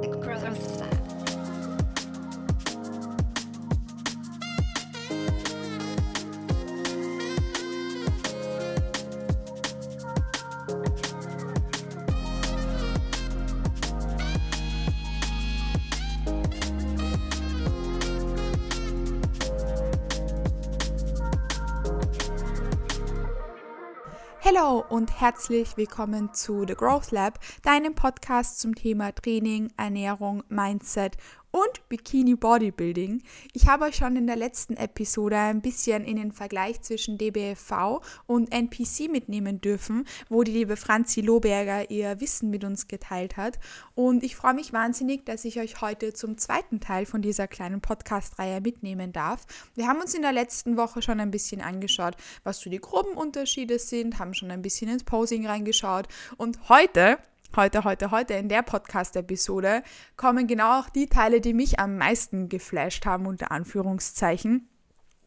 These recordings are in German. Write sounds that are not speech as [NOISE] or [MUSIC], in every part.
the I'm sad. Hallo und herzlich willkommen zu The Growth Lab, deinem Podcast zum Thema Training, Ernährung, Mindset und Bikini Bodybuilding. Ich habe euch schon in der letzten Episode ein bisschen in den Vergleich zwischen DBFV und NPC mitnehmen dürfen, wo die liebe Franzi Lohberger ihr Wissen mit uns geteilt hat. Und ich freue mich wahnsinnig, dass ich euch heute zum zweiten Teil von dieser kleinen Podcast-Reihe mitnehmen darf. Wir haben uns in der letzten Woche schon ein bisschen angeschaut, was so die groben Unterschiede sind, haben schon ein bisschen ins Posing reingeschaut und heute heute, heute, heute in der Podcast-Episode kommen genau auch die Teile, die mich am meisten geflasht haben, unter Anführungszeichen.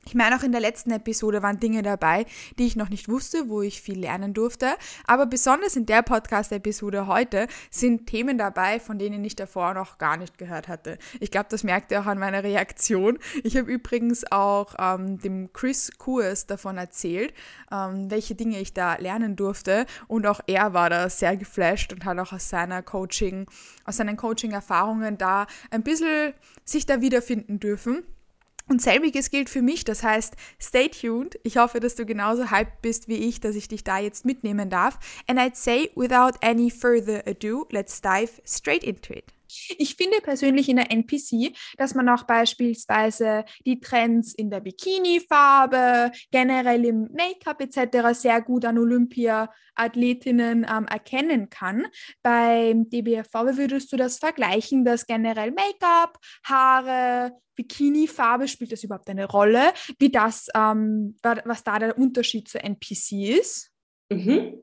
Ich meine, auch in der letzten Episode waren Dinge dabei, die ich noch nicht wusste, wo ich viel lernen durfte. Aber besonders in der Podcast-Episode heute sind Themen dabei, von denen ich davor noch gar nicht gehört hatte. Ich glaube, das merkt ihr auch an meiner Reaktion. Ich habe übrigens auch ähm, dem Chris Kurs davon erzählt, ähm, welche Dinge ich da lernen durfte. Und auch er war da sehr geflasht und hat auch aus seiner Coaching, aus seinen Coaching-Erfahrungen da ein bisschen sich da wiederfinden dürfen. Und selbiges gilt für mich, das heißt, stay tuned. Ich hoffe, dass du genauso hyped bist wie ich, dass ich dich da jetzt mitnehmen darf. And I'd say, without any further ado, let's dive straight into it. Ich finde persönlich in der NPC, dass man auch beispielsweise die Trends in der Bikini-Farbe, generell im Make-up etc. sehr gut an Olympia-Athletinnen ähm, erkennen kann. Beim DBFV würdest du das vergleichen, dass generell Make-up, Haare, Bikini-Farbe, spielt das überhaupt eine Rolle? Wie das, ähm, was da der Unterschied zur NPC ist? Mhm.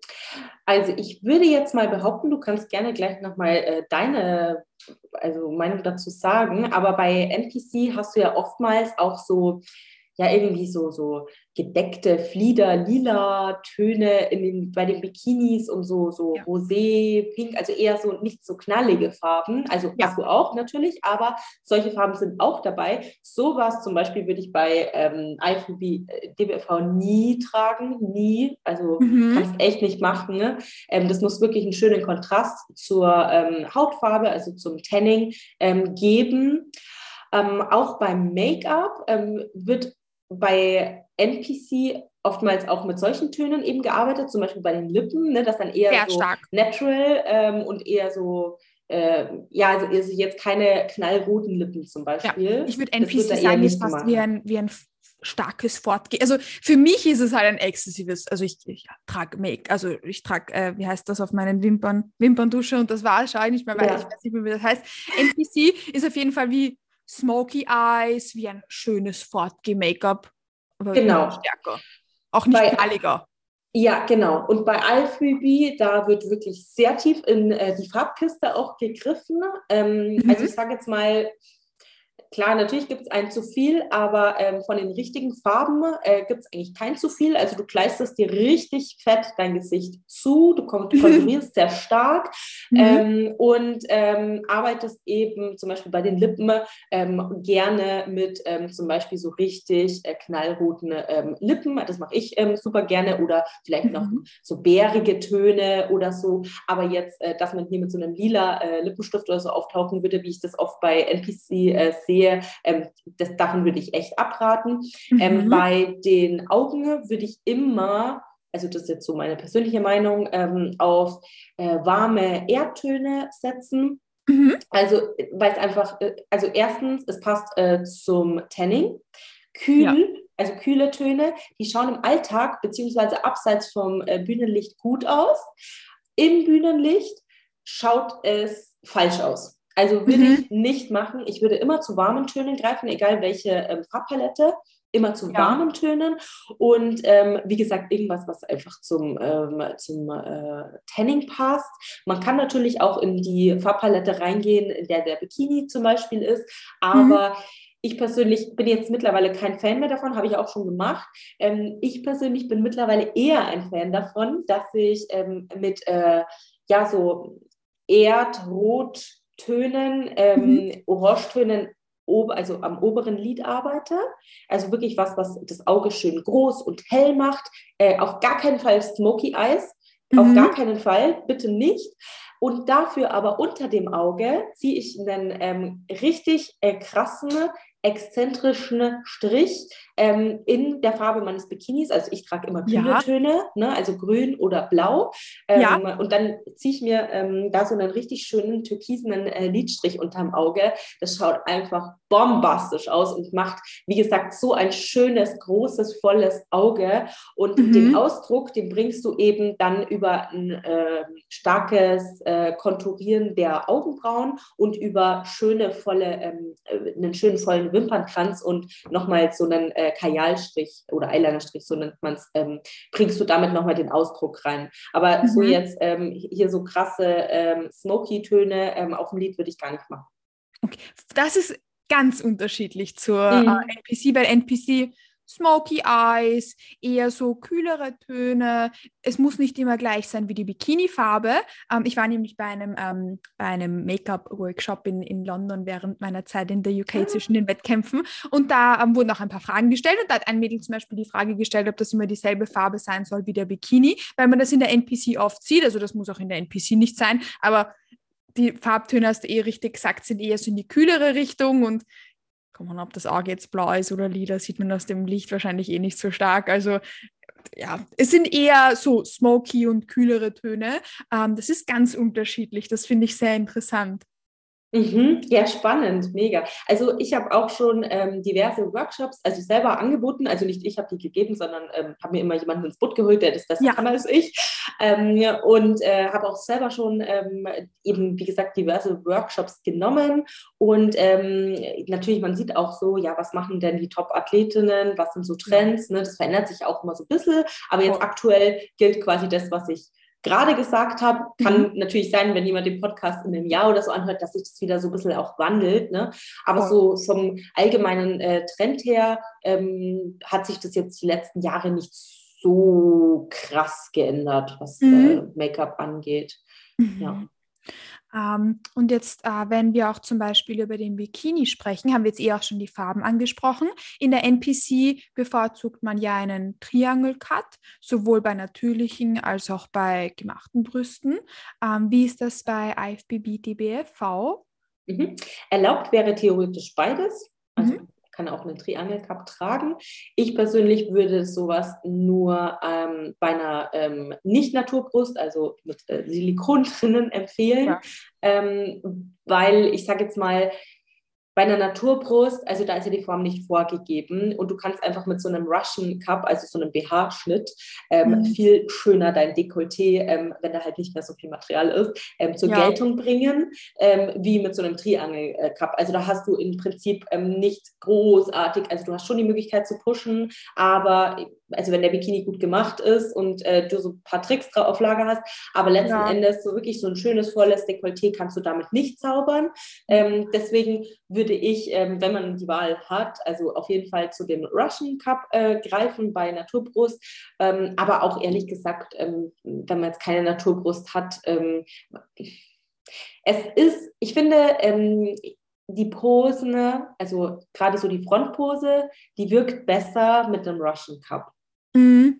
Also ich würde jetzt mal behaupten, du kannst gerne gleich nochmal äh, deine also Meinung dazu sagen, aber bei NPC hast du ja oftmals auch so ja irgendwie so, so gedeckte Flieder, lila Töne in den, bei den Bikinis und so, so ja. rosé, pink, also eher so nicht so knallige Farben. Also ja. hast du auch natürlich, aber solche Farben sind auch dabei. Sowas zum Beispiel würde ich bei ähm, IFBB, DBFV nie tragen, nie. Also mhm. kannst echt nicht machen. Ne? Ähm, das muss wirklich einen schönen Kontrast zur ähm, Hautfarbe, also zum Tanning ähm, geben. Ähm, auch beim Make-up ähm, wird bei NPC oftmals auch mit solchen Tönen eben gearbeitet, zum Beispiel bei den Lippen, ne, das dann eher Sehr so stark. natural ähm, und eher so, äh, ja, also, also jetzt keine knallroten Lippen zum Beispiel. Ja, ich würde NPC das sagen, ist fast wie ein, wie ein starkes Fortgehen. Also für mich ist es halt ein exzessives, also ich, ich trage Make, also ich trage, äh, wie heißt das auf meinen Wimpern, Wimperndusche und das war schon nicht mehr, weil ja. ich weiß nicht mehr, wie das heißt. NPC ist auf jeden Fall wie Smoky Eyes, wie ein schönes Fortgeh-Make-up. Genau. stärker. Auch nicht bei, knalliger. Ja, genau. Und bei Alphubi, da wird wirklich sehr tief in äh, die Farbkiste auch gegriffen. Ähm, mhm. Also ich sage jetzt mal, Klar, natürlich gibt es ein zu viel, aber ähm, von den richtigen Farben äh, gibt es eigentlich kein zu viel. Also du kleisterst dir richtig fett dein Gesicht zu, du konturierst sehr stark mhm. ähm, und ähm, arbeitest eben zum Beispiel bei den Lippen ähm, gerne mit ähm, zum Beispiel so richtig äh, knallroten ähm, Lippen. Das mache ich super gerne oder vielleicht mhm. noch so bärige Töne oder so. Aber jetzt, äh, dass man hier mit so einem lila äh, Lippenstift oder so auftauchen würde, wie ich das oft bei NPC äh, sehe, sehe, ähm, das, davon würde ich echt abraten. Ähm, mhm. Ähm, bei den Augen würde ich immer also das ist jetzt so meine persönliche Meinung, ähm, auf äh, warme Erdtöne setzen. Mhm. Also, weil es einfach, äh, also erstens, es passt äh, zum Tanning. Kühl, ja. also kühle Töne, die schauen im Alltag beziehungsweise abseits vom äh, Bühnenlicht gut aus. Im Bühnenlicht schaut es falsch aus. Also würde mhm. ich nicht machen. Ich würde immer zu warmen Tönen greifen, egal welche ähm, Farbpalette immer zu ja. warmen Tönen und ähm, wie gesagt irgendwas, was einfach zum, ähm, zum äh, Tanning passt. Man kann natürlich auch in die Farbpalette reingehen, in der der Bikini zum Beispiel ist, aber mhm. Ich persönlich bin jetzt mittlerweile kein Fan mehr davon, habe ich auch schon gemacht. Ähm, ich persönlich bin mittlerweile eher ein Fan davon, dass ich ähm, mit äh, ja so Erdrot Tönen, ähm, mhm. Orangetönen also am oberen Lid arbeite. Also wirklich was, was das Auge schön groß und hell macht. Äh, auf gar keinen Fall Smoky Eyes. Mhm. Auf gar keinen Fall, bitte nicht. Und dafür aber unter dem Auge ziehe ich einen ähm, richtig äh, krassen, exzentrischen Strich ähm, in der Farbe meines Bikinis. Also ich trage immer kühle ja. Töne, ne? also grün oder blau. Ähm, ja. Und dann ziehe ich mir ähm, da so einen richtig schönen türkisenen äh, Lidstrich unterm Auge. Das schaut einfach bombastisch aus und macht, wie gesagt, so ein schönes, großes, volles Auge. Und mhm. den Ausdruck, den bringst du eben dann über ein äh, starkes äh, Konturieren der Augenbrauen und über schöne, volle, ähm, äh, einen schönen, vollen Wimpernkranz und nochmal so einen äh, Kajalstrich oder Eyelinerstrich, so nennt man es, ähm, bringst du damit nochmal den Ausdruck rein. Aber mhm. so jetzt ähm, hier so krasse ähm, Smoky-Töne ähm, auf dem Lied würde ich gar nicht machen. Okay, das ist ganz unterschiedlich zur mhm. äh, NPC, weil NPC Smoky Eyes, eher so kühlere Töne. Es muss nicht immer gleich sein wie die Bikini-Farbe. Ähm, ich war nämlich bei einem, ähm, einem Make-up-Workshop in, in London während meiner Zeit in der UK ah. zwischen den Wettkämpfen und da ähm, wurden auch ein paar Fragen gestellt und da hat ein Mädel zum Beispiel die Frage gestellt, ob das immer dieselbe Farbe sein soll wie der Bikini, weil man das in der NPC oft sieht. Also das muss auch in der NPC nicht sein, aber die Farbtöne, hast du eh richtig gesagt, sind eher so in die kühlere Richtung und kommt ob das Auge jetzt blau ist oder lila, sieht man aus dem Licht wahrscheinlich eh nicht so stark. Also ja, es sind eher so smoky und kühlere Töne. Ähm, das ist ganz unterschiedlich. Das finde ich sehr interessant. Mhm, ja, spannend, mega. Also ich habe auch schon ähm, diverse Workshops, also selber angeboten, also nicht ich habe die gegeben, sondern ähm, habe mir immer jemanden ins Boot geholt, der das besser ja. kann als ich. Ähm, und äh, habe auch selber schon ähm, eben, wie gesagt, diverse Workshops genommen. Und ähm, natürlich, man sieht auch so, ja, was machen denn die Top-Athletinnen, was sind so Trends, ne? das verändert sich auch immer so ein bisschen. Aber jetzt aktuell gilt quasi das, was ich gerade gesagt habe. Kann mhm. natürlich sein, wenn jemand den Podcast in einem Jahr oder so anhört, dass sich das wieder so ein bisschen auch wandelt. Ne? Aber oh. so vom allgemeinen äh, Trend her ähm, hat sich das jetzt die letzten Jahre nicht so krass geändert, was mhm. äh, Make-up angeht. Mhm. Ja. Ähm, und jetzt, äh, wenn wir auch zum Beispiel über den Bikini sprechen, haben wir jetzt eh auch schon die Farben angesprochen. In der NPC bevorzugt man ja einen Triangle Cut, sowohl bei natürlichen als auch bei gemachten Brüsten. Ähm, wie ist das bei IFBB DBFV? Mhm. Erlaubt wäre theoretisch beides. Also mhm kann auch einen Triangle Cup tragen. Ich persönlich würde sowas nur ähm, bei einer ähm, Nicht-Naturbrust, also mit äh, Silikon [LAUGHS] drinnen, empfehlen, ja. ähm, weil ich sage jetzt mal, bei einer Naturbrust, also da ist ja die Form nicht vorgegeben und du kannst einfach mit so einem Russian Cup, also so einem BH-Schnitt, ähm, mhm. viel schöner dein Dekolleté, ähm, wenn da halt nicht mehr so viel Material ist, ähm, zur ja. Geltung bringen, ähm, wie mit so einem Triangle Cup. Also da hast du im Prinzip ähm, nicht großartig, also du hast schon die Möglichkeit zu pushen, aber also wenn der Bikini gut gemacht ist und äh, du so ein paar Tricks drauf auf Lager hast, aber letzten ja. Endes so wirklich so ein schönes, volles Dekolleté kannst du damit nicht zaubern. Ähm, deswegen würde ich, ähm, wenn man die Wahl hat, also auf jeden Fall zu dem Russian Cup äh, greifen bei Naturbrust, ähm, aber auch ehrlich gesagt, ähm, wenn man jetzt keine Naturbrust hat, ähm, es ist, ich finde, ähm, die Posen, also gerade so die Frontpose, die wirkt besser mit dem Russian Cup. Mhm.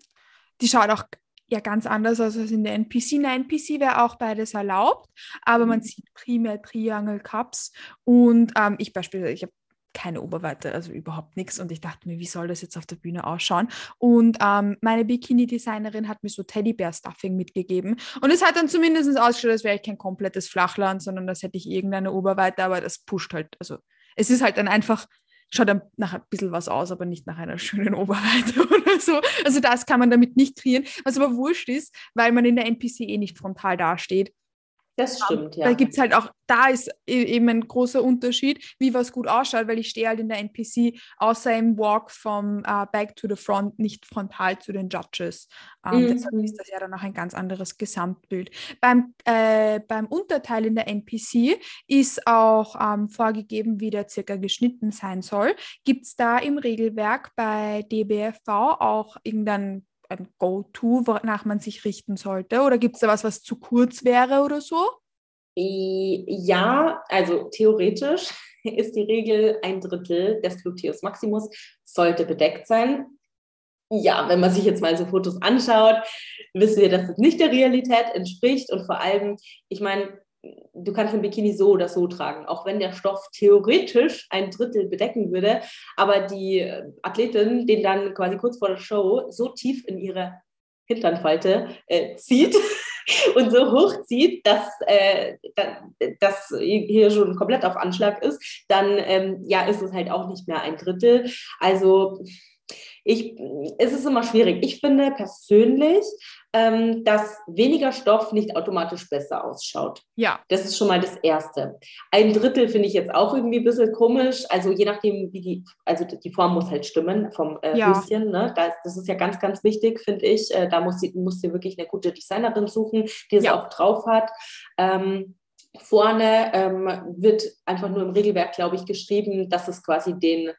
Die schaut auch ja ganz anders aus als in der NPC. In der NPC wäre auch beides erlaubt, aber man mhm. sieht primär Triangle Cups und ähm, ich beispielsweise, ich habe keine Oberweite, also überhaupt nichts. Und ich dachte mir, wie soll das jetzt auf der Bühne ausschauen? Und ähm, meine Bikini-Designerin hat mir so Teddybär-Stuffing mitgegeben. Und es hat dann zumindest ausgeschaut, als wäre ich kein komplettes Flachland, sondern das hätte ich irgendeine Oberweite, aber das pusht halt. Also es ist halt dann einfach schaut dann nach ein bisschen was aus, aber nicht nach einer schönen [LAUGHS] Oberweite oder so. Also das kann man damit nicht kreieren, was aber wurscht ist, weil man in der NPC eh nicht frontal dasteht. Das stimmt, ja. Da gibt es halt auch, da ist e-, eben ein großer Unterschied, wie was gut ausschaut, weil ich stehe halt in der NPC außer im Walk vom uh, Back to the Front nicht frontal zu den Judges. Ähm, mhm. Deshalb ist das ja dann auch ein ganz anderes Gesamtbild. Beim, äh, beim Unterteil in der NPC ist auch ähm, vorgegeben, wie der circa geschnitten sein soll. Gibt es da im Regelwerk bei DBFV auch irgendein ein Go-To, wonach man sich richten sollte? Oder gibt es da was, was zu kurz wäre oder so? Ja, also theoretisch [LAUGHS] ist die Regel, ein Drittel des Gluteus Maximus sollte bedeckt sein. Ja, wenn man sich jetzt mal so Fotos anschaut, wissen wir, dass das nicht der Realität entspricht. Und vor allem, ich meine, du kannst ein Bikini so oder so tragen, auch wenn der Stoff theoretisch ein Drittel bedecken würde, aber die Athletin den dann quasi kurz vor der Show so tief in ihre Hinternfalte äh, zieht [LAUGHS] und so hoch zieht, dass äh, das hier schon komplett auf Anschlag ist, dann ähm, ja, ist es halt auch nicht mehr ein Drittel. Also ich, es ist immer schwierig. Ich finde persönlich, ähm, dass weniger Stoff nicht automatisch besser ausschaut. Ja. Das ist schon mal das Erste. Ein Drittel finde ich jetzt auch irgendwie ein bisschen komisch. Also je nachdem, wie die, also die Form muss halt stimmen vom äh, ja. Höschen. Ne? Das, das ist ja ganz, ganz wichtig, finde ich. Äh, da muss sie, muss sie wirklich eine gute Designerin suchen, die es ja. auch drauf hat. Ähm, vorne ähm, wird einfach nur im Regelwerk, glaube ich, geschrieben, dass es quasi den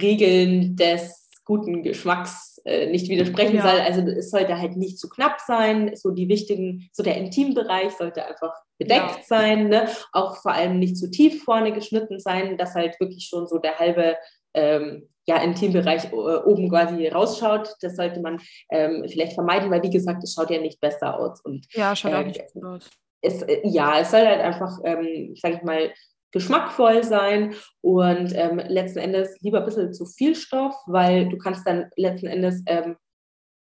Regeln des guten Geschmacks äh, nicht widersprechen ja. soll. Also es sollte halt nicht zu knapp sein. So die wichtigen, so der Intimbereich sollte einfach bedeckt ja. sein. Ne? Auch vor allem nicht zu tief vorne geschnitten sein, dass halt wirklich schon so der halbe ähm, ja, Intimbereich äh, oben quasi rausschaut. Das sollte man ähm, vielleicht vermeiden, weil wie gesagt, es schaut ja nicht besser aus. Und, ja, schaut äh, auch nicht gut aus. Es, äh, ja, es soll halt einfach, ähm, sage ich mal, geschmackvoll sein und ähm, letzten Endes lieber ein bisschen zu viel Stoff, weil du kannst dann letzten Endes ähm,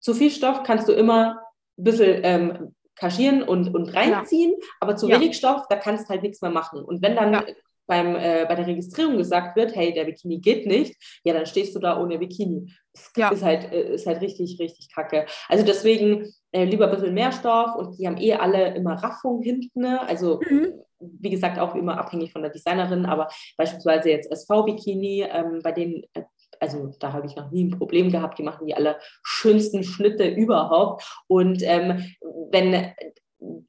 zu viel Stoff kannst du immer ein bisschen ähm, kaschieren und, und reinziehen, ja. aber zu ja. wenig Stoff, da kannst du halt nichts mehr machen. Und wenn dann ja. beim, äh, bei der Registrierung gesagt wird, hey, der Bikini geht nicht, ja, dann stehst du da ohne Bikini. Das ist, halt, äh, ist halt richtig, richtig kacke. Also deswegen äh, lieber ein bisschen mehr Stoff und die haben eh alle immer Raffung hinten. Ne? Also mhm wie gesagt, auch immer abhängig von der Designerin, aber beispielsweise jetzt SV-Bikini, ähm, bei denen, äh, also da habe ich noch nie ein Problem gehabt, die machen die alle schönsten Schnitte überhaupt. Und ähm, wenn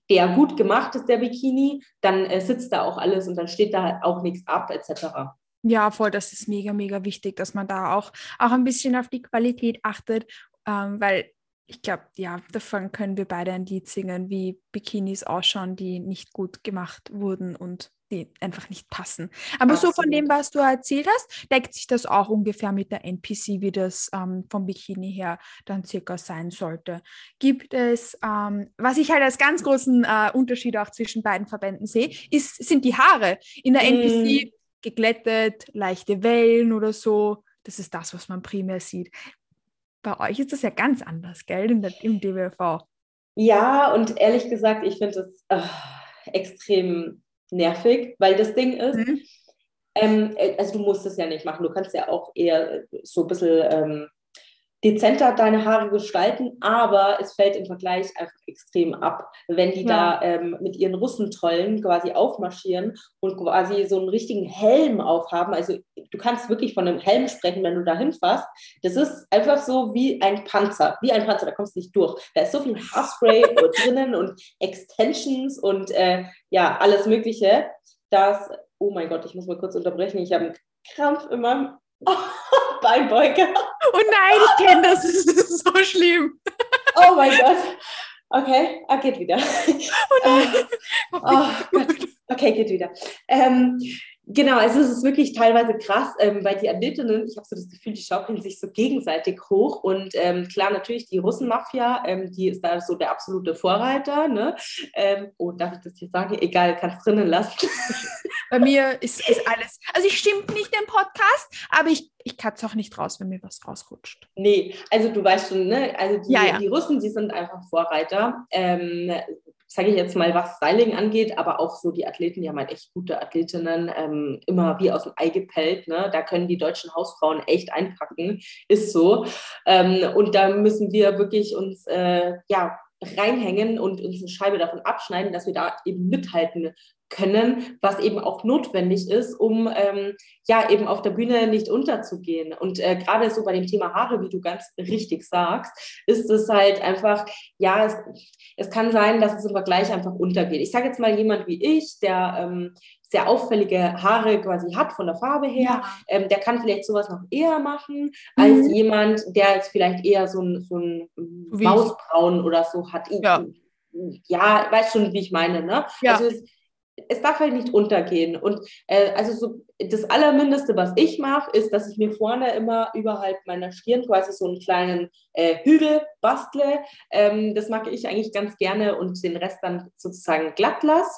der gut gemacht ist, der Bikini, dann äh, sitzt da auch alles und dann steht da auch nichts ab, etc. Ja, voll, das ist mega, mega wichtig, dass man da auch, auch ein bisschen auf die Qualität achtet, ähm, weil ich glaube, ja, davon können wir beide ein Lied singen, wie Bikinis ausschauen, die nicht gut gemacht wurden und die einfach nicht passen. Aber Absolut. so von dem, was du erzählt hast, deckt sich das auch ungefähr mit der NPC, wie das ähm, vom Bikini her dann circa sein sollte. Gibt es, ähm, was ich halt als ganz großen äh, Unterschied auch zwischen beiden Verbänden sehe, ist, sind die Haare. In der mm. NPC geglättet, leichte Wellen oder so. Das ist das, was man primär sieht. Bei euch ist das ja ganz anders, gell, in der, im DWV. Ja, und ehrlich gesagt, ich finde das äh, extrem nervig, weil das Ding ist, mhm. ähm, äh, also du musst es ja nicht machen, du kannst ja auch eher so ein bisschen ähm, dezenter deine Haare gestalten, aber es fällt im Vergleich einfach extrem ab, wenn die ja. da ähm, mit ihren Russentollen quasi aufmarschieren und quasi so einen richtigen Helm aufhaben. Also du kannst wirklich von einem Helm sprechen, wenn du da hinfasst. Das ist einfach so wie ein Panzer, wie ein Panzer, da kommst du nicht durch. Da ist so viel Haarspray [LAUGHS] drinnen und Extensions und äh, ja, alles Mögliche, dass, oh mein Gott, ich muss mal kurz unterbrechen, ich habe einen Krampf in meinem Beinbeuger. Oh nein, ich kenne das. Das ist so schlimm. Oh mein Gott. Okay, ah, geht wieder. Oh nein. oh Gott. Okay, geht wieder. Ähm, Genau, also es ist wirklich teilweise krass, ähm, weil die Athletinnen, ich habe so das Gefühl, die schaukeln sich so gegenseitig hoch. Und ähm, klar, natürlich die Russenmafia, ähm, die ist da so der absolute Vorreiter. Ne? Ähm, oh, darf ich das jetzt sagen? Egal, kannst drinnen lassen. [LAUGHS] Bei mir ist, ist alles, also ich stimme nicht im Podcast, aber ich, ich kann es auch nicht raus, wenn mir was rausrutscht. Nee, also du weißt schon, ne? Also die, ja, ja. die Russen, die sind einfach Vorreiter. Sage ich jetzt mal, was Styling angeht, aber auch so die Athleten, die haben halt echt gute Athletinnen, ähm, immer wie aus dem Ei gepellt. Ne? Da können die deutschen Hausfrauen echt einpacken, ist so. Ähm, und da müssen wir wirklich uns äh, ja, reinhängen und uns eine Scheibe davon abschneiden, dass wir da eben mithalten können, was eben auch notwendig ist, um ähm, ja eben auf der Bühne nicht unterzugehen. Und äh, gerade so bei dem Thema Haare, wie du ganz richtig sagst, ist es halt einfach, ja, es, es kann sein, dass es im Vergleich einfach untergeht. Ich sage jetzt mal jemand wie ich, der ähm, sehr auffällige Haare quasi hat von der Farbe her, ja. ähm, der kann vielleicht sowas noch eher machen, mhm. als jemand, der jetzt vielleicht eher so ein, so ein Mausbraun oder so hat. Ja. ja, weißt schon, wie ich meine, ne? Ja. Also es, es darf halt nicht untergehen. Und äh, also so das Allermindeste, was ich mache, ist, dass ich mir vorne immer überhalb meiner Stirn quasi so einen kleinen äh, Hügel bastle. Ähm, das mag ich eigentlich ganz gerne und den Rest dann sozusagen glatt lasse.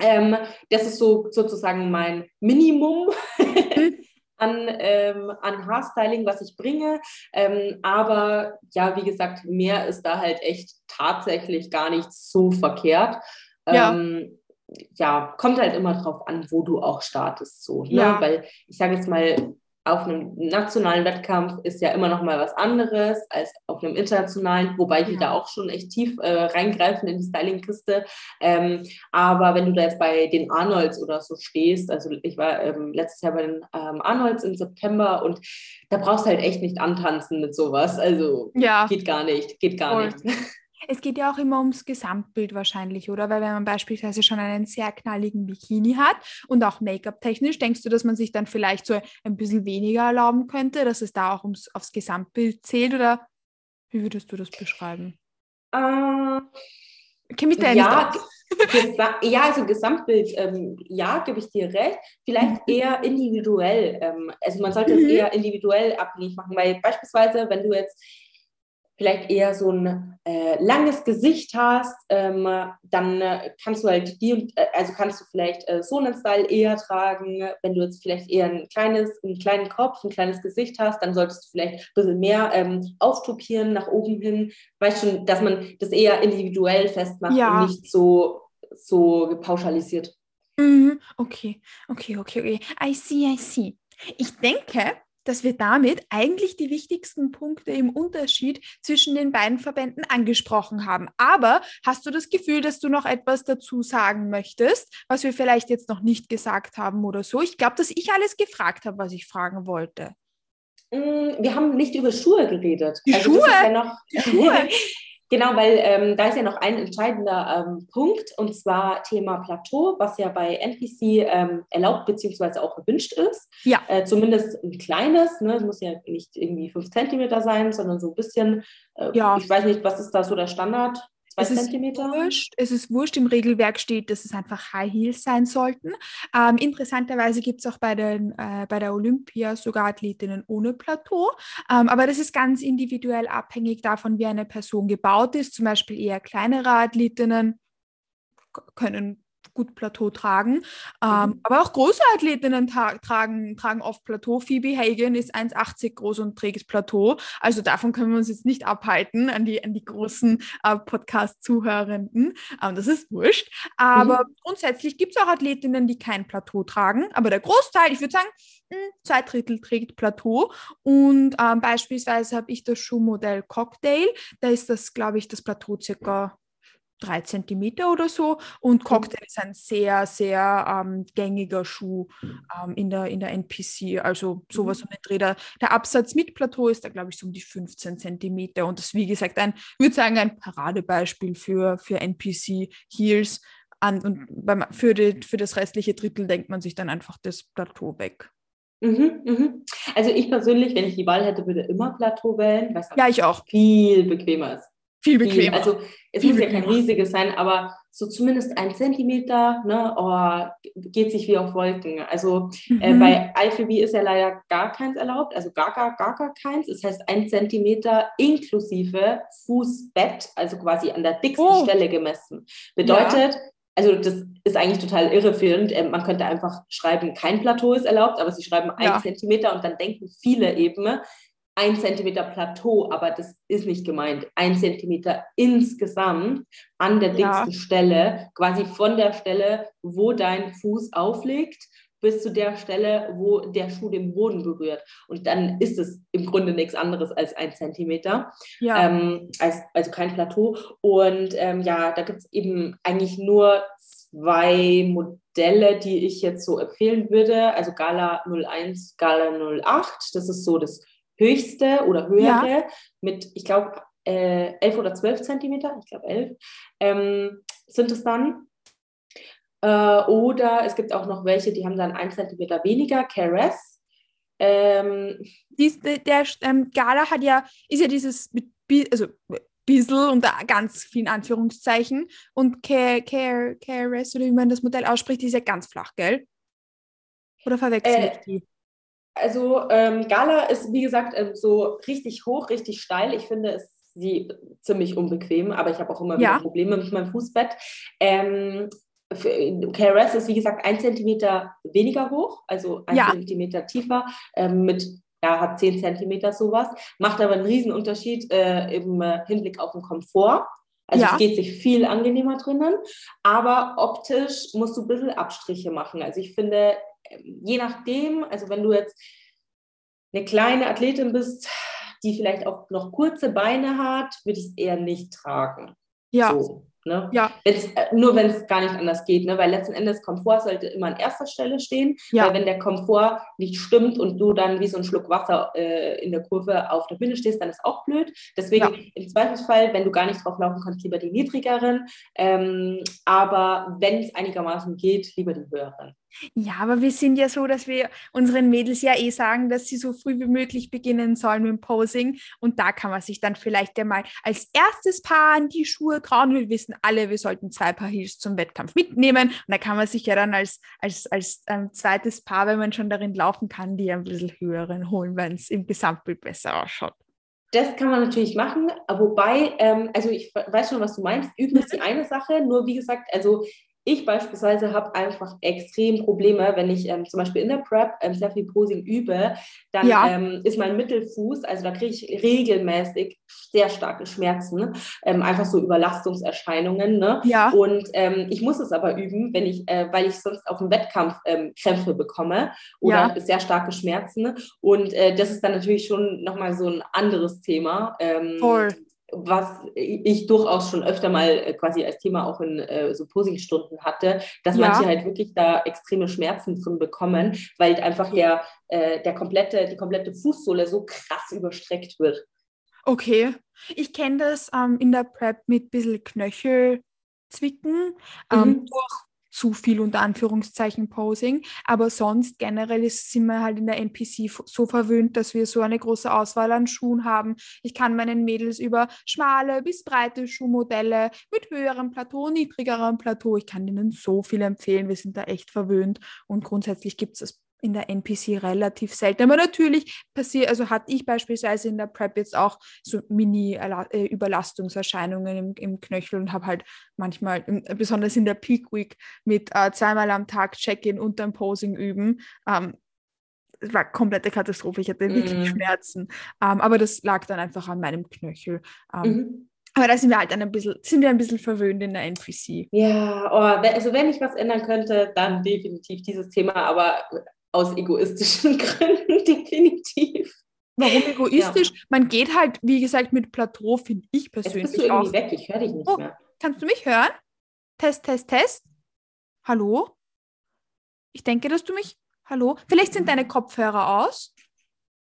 Ähm, das ist so sozusagen mein Minimum. [LAUGHS] an, ähm, an Haarstyling, was ich bringe. Ähm, aber ja, wie gesagt, mehr ist da halt echt tatsächlich gar nicht so verkehrt. Ja. Ähm, ja, kommt halt immer drauf an, wo du auch startest, so, ne? Ja. Weil ich sage jetzt mal, auf einem nationalen Wettkampf ist ja immer noch mal was anderes als auf einem internationalen, wobei die ja. da auch schon echt tief äh, reingreifen in die Stylingkiste. Ähm, aber wenn du da jetzt bei den Arnolds oder so stehst, also ich war ähm, letztes Jahr bei den ähm, Arnolds im September und da brauchst du halt echt nicht antanzen mit sowas. Also ja. geht gar nicht, geht gar Voll. nicht. [LAUGHS] Es geht ja auch immer ums Gesamtbild wahrscheinlich, oder? Weil wenn man beispielsweise schon einen sehr knalligen Bikini hat und auch Make-up-technisch, denkst du, dass man sich dann vielleicht so ein bisschen weniger erlauben könnte, dass es da auch ums, aufs Gesamtbild zählt? Oder wie würdest du das beschreiben? Äh, ich mich da ja, [LAUGHS] ja, also Gesamtbild, ähm, ja, gebe ich dir recht. Vielleicht mhm. eher individuell. Ähm, also man sollte mhm. es eher individuell abhängig machen, weil beispielsweise, wenn du jetzt vielleicht eher so ein äh, langes Gesicht hast, ähm, dann äh, kannst du halt die, äh, also kannst du vielleicht äh, so einen Style eher tragen. Wenn du jetzt vielleicht eher ein kleines, einen kleinen Kopf, ein kleines Gesicht hast, dann solltest du vielleicht ein bisschen mehr ähm, auftopieren nach oben hin. Weißt schon, dass man das eher individuell festmacht ja. und nicht so, so pauschalisiert. Mhm. Okay, okay, okay, okay. I see, I see. Ich denke, dass wir damit eigentlich die wichtigsten Punkte im Unterschied zwischen den beiden Verbänden angesprochen haben. Aber hast du das Gefühl, dass du noch etwas dazu sagen möchtest, was wir vielleicht jetzt noch nicht gesagt haben oder so? Ich glaube, dass ich alles gefragt habe, was ich fragen wollte. Mm, wir haben nicht über Schuhe geredet. Die also Schuhe? Ja noch, die Schuhe. [LAUGHS] Genau, weil ähm, da ist ja noch ein entscheidender ähm, Punkt und zwar Thema Plateau, was ja bei NPC ähm, erlaubt bzw. auch gewünscht ist. Ja. Äh, zumindest ein kleines, ne? es muss ja nicht irgendwie fünf Zentimeter sein, sondern so ein bisschen, äh, ja. ich weiß nicht, was ist da so der Standard? Es ist Wurscht, es ist wurscht, im Regelwerk steht, dass es einfach High Heels sein sollten. Ähm, interessanterweise gibt es auch bei, den, äh, bei der Olympia sogar Athletinnen ohne Plateau. Ähm, aber das ist ganz individuell abhängig davon, wie eine Person gebaut ist. Zum Beispiel eher kleinere Athletinnen können gut Plateau tragen. Ähm, mhm. Aber auch große Athletinnen tragen, tragen oft Plateau. Phoebe Hagen ist 1,80 groß und trägt Plateau. Also davon können wir uns jetzt nicht abhalten an die, an die großen äh, Podcast-Zuhörenden. Ähm, das ist wurscht. Aber mhm. grundsätzlich gibt es auch Athletinnen, die kein Plateau tragen. Aber der Großteil, ich würde sagen, hm, zwei Drittel trägt Plateau. Und ähm, beispielsweise habe ich das Schuhmodell Cocktail. Da ist das, glaube ich, das Plateau circa drei Zentimeter oder so. Und mhm. Cocktail ist ein sehr, sehr ähm, gängiger Schuh ähm, in, der, in der NPC. Also sowas mhm. um den Dreh. Der, der Absatz mit Plateau ist da, glaube ich, so um die 15 Zentimeter. Und das ist, wie gesagt, ein, würde sagen, ein Paradebeispiel für, für NPC Heels. An, und beim, für, die, für das restliche Drittel denkt man sich dann einfach das Plateau weg. Mhm, mhm. Also ich persönlich, wenn ich die Wahl hätte, würde immer Plateau wählen, es ja, ich auch. viel bequemer ist. Viel bequemer. Also es Viel muss ja kein riesiges sein, aber so zumindest ein Zentimeter, ne, oh, geht sich wie auf Wolken. Also äh, mhm. äh, bei IFB ist ja leider gar keins erlaubt, also gar, gar, gar, gar keins. Das heißt ein Zentimeter inklusive Fußbett, also quasi an der dicksten oh. Stelle gemessen. Bedeutet, ja. also das ist eigentlich total irreführend. Äh, man könnte einfach schreiben, kein Plateau ist erlaubt, aber sie schreiben ja. ein Zentimeter und dann denken viele eben, ein Zentimeter Plateau, aber das ist nicht gemeint. Ein Zentimeter insgesamt an der dicksten ja. Stelle, quasi von der Stelle, wo dein Fuß aufliegt, bis zu der Stelle, wo der Schuh den Boden berührt. Und dann ist es im Grunde nichts anderes als ein Zentimeter, ja. ähm, als, also kein Plateau. Und ähm, ja, da gibt es eben eigentlich nur zwei Modelle, die ich jetzt so empfehlen würde. Also Gala 01, Gala 08. Das ist so das höchste oder höhere ja. mit, ich glaube, äh, 11 oder 12 Zentimeter, ich glaube 11, ähm, sind es dann. Äh, oder es gibt auch noch welche, die haben dann 1 Zentimeter weniger, Caress. Ähm, Dies, der ähm, Gala hat ja, ist ja dieses, mit, also bisschen unter ganz vielen Anführungszeichen. Und KRS oder wie man das Modell ausspricht, ist ja ganz flach, gell? Oder verwechsel äh, ich die? Also ähm, Gala ist, wie gesagt, ähm, so richtig hoch, richtig steil. Ich finde es sie ziemlich unbequem, aber ich habe auch immer ja. wieder Probleme mit meinem Fußbett. Ähm, KRS ist, wie gesagt, ein Zentimeter weniger hoch, also ein ja. Zentimeter tiefer, ähm, mit ja, hat 10 Zentimeter sowas, macht aber einen riesen Unterschied äh, im äh, Hinblick auf den Komfort. Also ja. es geht sich viel angenehmer drinnen, aber optisch musst du ein bisschen Abstriche machen. Also ich finde, je nachdem, also wenn du jetzt eine kleine Athletin bist, die vielleicht auch noch kurze Beine hat, würde ich es eher nicht tragen. Ja. So. Ne? Ja. Wenn's, äh, nur wenn es gar nicht anders geht, ne? weil letzten Endes Komfort sollte immer an erster Stelle stehen, ja. weil wenn der Komfort nicht stimmt und du dann wie so ein Schluck Wasser äh, in der Kurve auf der Bühne stehst, dann ist auch blöd. Deswegen ja. im Zweifelsfall, wenn du gar nicht drauf laufen kannst, lieber die niedrigeren, ähm, aber wenn es einigermaßen geht, lieber die höheren. Ja, aber wir sind ja so, dass wir unseren Mädels ja eh sagen, dass sie so früh wie möglich beginnen sollen mit dem Posing. Und da kann man sich dann vielleicht einmal als erstes Paar an die Schuhe trauen. Wir wissen alle, wir sollten zwei Paar Heels zum Wettkampf mitnehmen. Und da kann man sich ja dann als, als, als ähm, zweites Paar, wenn man schon darin laufen kann, die ein bisschen höheren holen, wenn es im Gesamtbild besser ausschaut. Das kann man natürlich machen, wobei, ähm, also ich weiß schon, was du meinst. Üben ist die eine Sache, nur wie gesagt, also ich beispielsweise habe einfach extrem Probleme, wenn ich ähm, zum Beispiel in der Prep ähm, sehr viel Posing übe, dann ja. ähm, ist mein Mittelfuß, also da kriege ich regelmäßig sehr starke Schmerzen, ähm, einfach so Überlastungserscheinungen. Ne? Ja. Und ähm, ich muss es aber üben, wenn ich, äh, weil ich sonst auf dem Wettkampf ähm, Krämpfe bekomme oder ja. sehr starke Schmerzen. Und äh, das ist dann natürlich schon nochmal so ein anderes Thema. Voll was ich durchaus schon öfter mal äh, quasi als Thema auch in äh, so Posingstunden hatte, dass ja. manche halt wirklich da extreme Schmerzen drin bekommen, weil einfach der, äh, der komplette, die komplette Fußsohle so krass überstreckt wird. Okay, ich kenne das ähm, in der Prep mit ein bisschen Knöchelzwicken ähm, mhm. durch zu viel unter Anführungszeichen Posing. Aber sonst generell ist, sind wir halt in der NPC so verwöhnt, dass wir so eine große Auswahl an Schuhen haben. Ich kann meinen Mädels über schmale bis breite Schuhmodelle mit höherem Plateau, niedrigerem Plateau, ich kann ihnen so viel empfehlen. Wir sind da echt verwöhnt und grundsätzlich gibt es das in der NPC relativ selten. Aber natürlich passiert, also hatte ich beispielsweise in der Prep jetzt auch so Mini-Überlastungserscheinungen im, im, Knöchel und habe halt manchmal, besonders in der Peak Week, mit äh, zweimal am Tag Check-in und dann Posing üben. Ähm, es war komplette Katastrophe. Ich hatte wirklich mm. Schmerzen. Ähm, aber das lag dann einfach an meinem Knöchel. Ähm, mhm. Aber da sind wir halt ein bisschen, sind wir ein bisschen verwöhnt in der NPC. Ja, oh, also wenn ich was ändern könnte, dann definitiv dieses Thema. Aber aus egoistischen [LAUGHS] Gründen, definitiv. Warum egoistisch? Ja. Man geht halt, wie gesagt, mit Plateau, finde ich persönlich. Jetzt bist du irgendwie auch. weg, ich höre dich nicht oh, mehr. Kannst du mich hören? Test, Test, Test. Hallo? Ich denke, dass du mich. Hallo? Vielleicht sind deine Kopfhörer aus.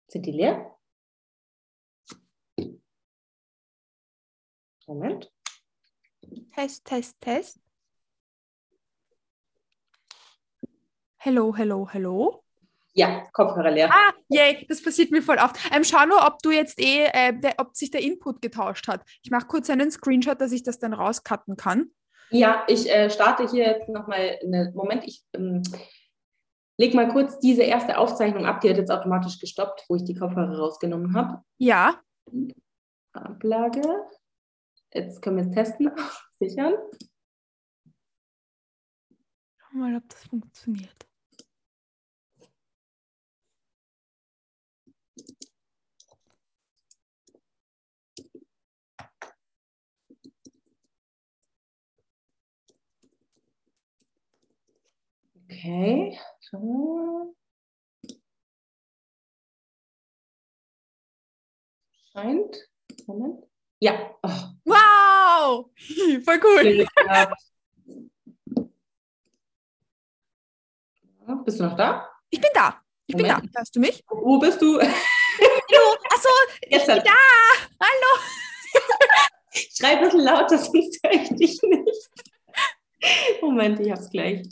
Sind die leer? Moment. Test, Test, Test. Hello, hello, hello. Ja, Kopfhörer leer. Ah, yay, das passiert mir voll oft. Ähm, schau nur, ob du jetzt eh, äh, der, ob sich der Input getauscht hat. Ich mache kurz einen Screenshot, dass ich das dann rauscutten kann. Ja, ich äh, starte hier jetzt nochmal einen Moment. Ich ähm, leg mal kurz diese erste Aufzeichnung ab. Die hat jetzt automatisch gestoppt, wo ich die Kopfhörer rausgenommen habe. Ja. Ablage. Jetzt können wir es testen, [LAUGHS] sichern. Schau mal, ob das funktioniert. Okay, schauen Scheint. Moment. Ja. Oh. Wow! [LAUGHS] Voll cool. Bist du noch da? Ich bin da. Ich Moment. bin da. Hörst du mich? Wo bist du? [LAUGHS] Hallo. Achso, ich bin da. Hallo. Schreib ein bisschen lauter, sonst höre ich dich nicht. Moment, ich hab's gleich.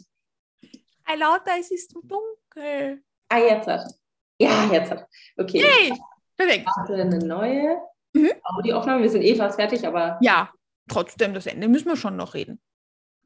Ein lauter, es ist dunkel. Ah, jetzt hat. Ja, jetzt hat. Okay. Yay, perfekt. Warte, eine neue. Mhm. Aber die Aufnahme, wir sind eh fast fertig, aber. Ja, trotzdem, das Ende müssen wir schon noch reden.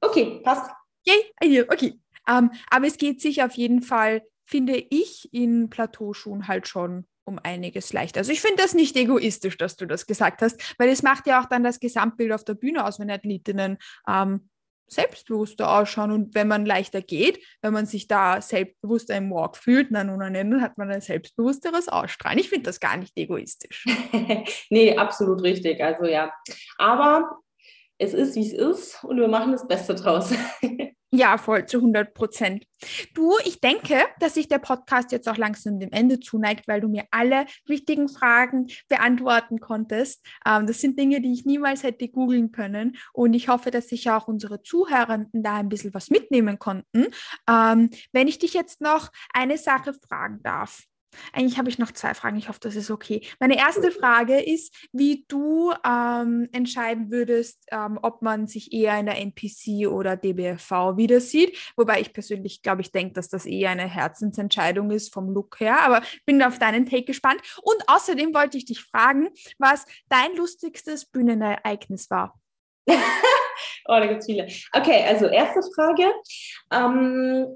Okay, passt. Yay, okay. Um, ähm, aber es geht sich auf jeden Fall, finde ich, in Plateauschuhen halt schon um einiges leichter. Also ich finde das nicht egoistisch, dass du das gesagt hast, weil es macht ja auch dann das Gesamtbild auf der Bühne aus, wenn Athletinnen ähm, selbstbewusster ausschauen und wenn man leichter geht, wenn man sich da selbstbewusster im Walk fühlt, na nun, dann hat man ein selbstbewussteres Ausstrahlen. Ich finde das gar nicht egoistisch. [LAUGHS] nee, absolut richtig. Also ja, aber es ist, wie es ist und wir machen das Beste draus. [LAUGHS] Ja, voll zu 100 Prozent. Du, ich denke, dass sich der Podcast jetzt auch langsam dem Ende zuneigt, weil du mir alle wichtigen Fragen beantworten konntest. Ähm, das sind Dinge, die ich niemals hätte googeln können. Und ich hoffe, dass sich auch unsere Zuhörenden da ein bisschen was mitnehmen konnten. Ähm, wenn ich dich jetzt noch eine Sache fragen darf. Eigentlich habe ich noch zwei Fragen. Ich hoffe, das ist okay. Meine erste Frage ist, wie du ähm, entscheiden würdest, ähm, ob man sich eher in der NPC oder DBFV wieder sieht. Wobei ich persönlich glaube, ich denke, dass das eher eine Herzensentscheidung ist vom Look her. Aber bin auf deinen Take gespannt. Und außerdem wollte ich dich fragen, was dein lustigstes Bühnenereignis war. [LAUGHS] oh, da gibt es viele. Okay, also erste Frage. Ähm,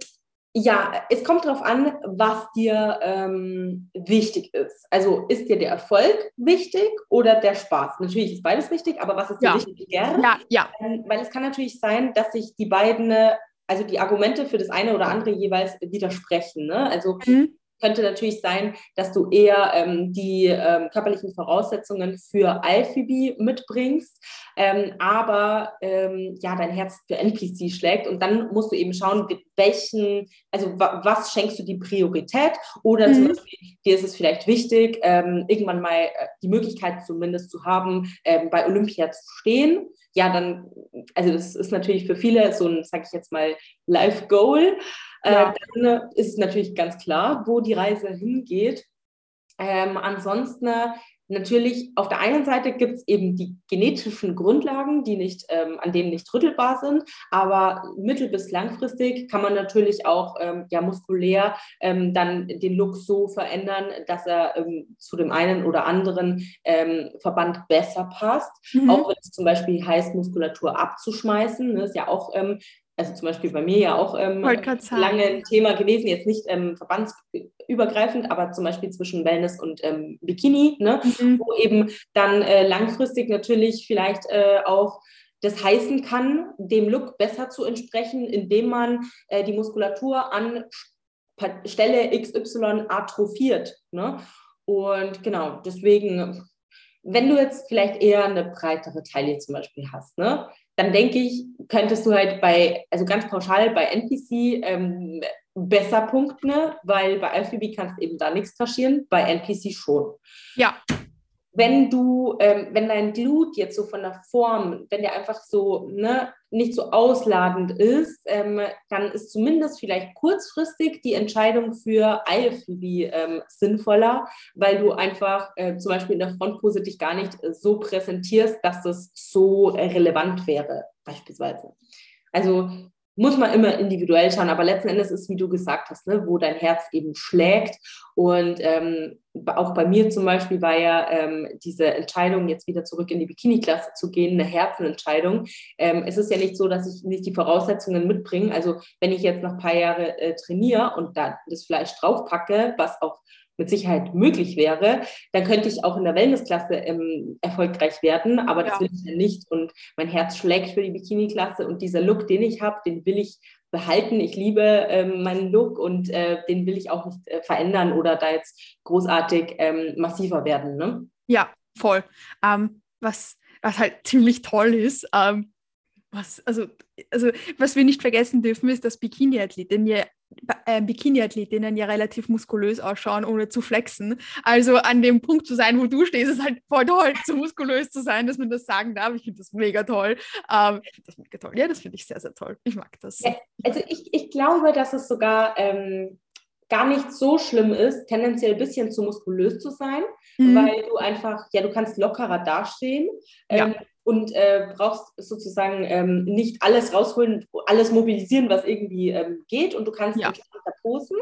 ja, es kommt darauf an, was dir ähm, wichtig ist. Also ist dir der Erfolg wichtig oder der Spaß? Natürlich ist beides wichtig, aber was ist dir ja. wichtig? Gerne? Ja, ja. Ähm, weil es kann natürlich sein, dass sich die beiden, also die Argumente für das eine oder andere jeweils widersprechen. Ne? Also mhm könnte natürlich sein, dass du eher ähm, die ähm, körperlichen Voraussetzungen für Alphibi mitbringst, ähm, aber ähm, ja, dein Herz für NPC schlägt und dann musst du eben schauen, welchen, also was schenkst du die Priorität oder mhm. zum Beispiel, dir ist es vielleicht wichtig, ähm, irgendwann mal äh, die Möglichkeit zumindest zu haben, ähm, bei Olympia zu stehen ja, dann, also das ist natürlich für viele so ein, sag ich jetzt mal, Life-Goal. Äh, ja. Äh, dann ist natürlich ganz klar, wo die Reise hingeht. Ähm, ansonsten Natürlich, auf der einen Seite gibt es eben die genetischen Grundlagen, die nicht, ähm, an denen nicht rüttelbar sind, aber mittel- bis langfristig kann man natürlich auch ähm, ja, muskulär ähm, dann den Look so verändern, dass er ähm, zu dem einen oder anderen ähm, Verband besser passt. Mhm. Auch wenn es zum Beispiel heißt, Muskulatur abzuschmeißen, ne, ist ja auch ähm, also zum Beispiel bei mir ja auch ähm, lange ein Thema gewesen, jetzt nicht ähm, verbandsübergreifend, aber zum Beispiel zwischen Wellness und ähm, Bikini, ne? Mhm. wo eben dann äh, langfristig natürlich vielleicht äh, auch das heißen kann, dem Look besser zu entsprechen, indem man äh, die Muskulatur an Stelle XY atrophiert. Ne? Und genau, deswegen, wenn du jetzt vielleicht eher eine breitere Taille zum Beispiel hast, ne? dann denke ich, könntest du halt bei, also ganz pauschal bei NPC ähm, besser punkten, weil bei Alphibi kannst du eben da nichts kaschieren, bei NPC schon. Ja wenn du, ähm, wenn dein Glut jetzt so von der Form, wenn der einfach so ne, nicht so ausladend ist, ähm, dann ist zumindest vielleicht kurzfristig die Entscheidung für IFBB ähm, sinnvoller, weil du einfach äh, zum Beispiel in der Frontpose dich gar nicht so präsentierst, dass das so relevant wäre, beispielsweise. Also muss man immer individuell schauen, aber letzten Endes ist, wie du gesagt hast, ne, wo dein Herz eben schlägt. Und ähm, auch bei mir zum Beispiel war ja ähm, diese Entscheidung, jetzt wieder zurück in die Bikini-Klasse zu gehen, eine Herzenentscheidung. Ähm, es ist ja nicht so, dass ich nicht die Voraussetzungen mitbringe. Also wenn ich jetzt noch ein paar Jahre äh, trainiere und da das Fleisch draufpacke, was auch mit Sicherheit möglich wäre, dann könnte ich auch in der Wellnessklasse ähm, erfolgreich werden, aber das ja. will ich ja nicht und mein Herz schlägt für die Bikini-Klasse und dieser Look, den ich habe, den will ich behalten. Ich liebe ähm, meinen Look und äh, den will ich auch nicht äh, verändern oder da jetzt großartig ähm, massiver werden. Ne? Ja, voll. Ähm, was, was halt [LAUGHS] ziemlich toll ist, ähm, was, also, also, was wir nicht vergessen dürfen, ist, dass Bikini-Athletinnen ja, Bikini-Athletinnen ja relativ muskulös ausschauen, ohne zu flexen. Also an dem Punkt zu sein, wo du stehst, ist halt voll toll, so muskulös zu sein, dass man das sagen darf. Ich finde das mega toll. Ähm, das mega toll. Ja, das finde ich sehr, sehr toll. Ich mag das. Ja, also ich, ich glaube, dass es sogar ähm, gar nicht so schlimm ist, tendenziell ein bisschen zu muskulös zu sein, mhm. weil du einfach, ja, du kannst lockerer dastehen. Ja. Ähm, und äh, brauchst sozusagen ähm, nicht alles rausholen, alles mobilisieren, was irgendwie ähm, geht und du kannst ja. posen.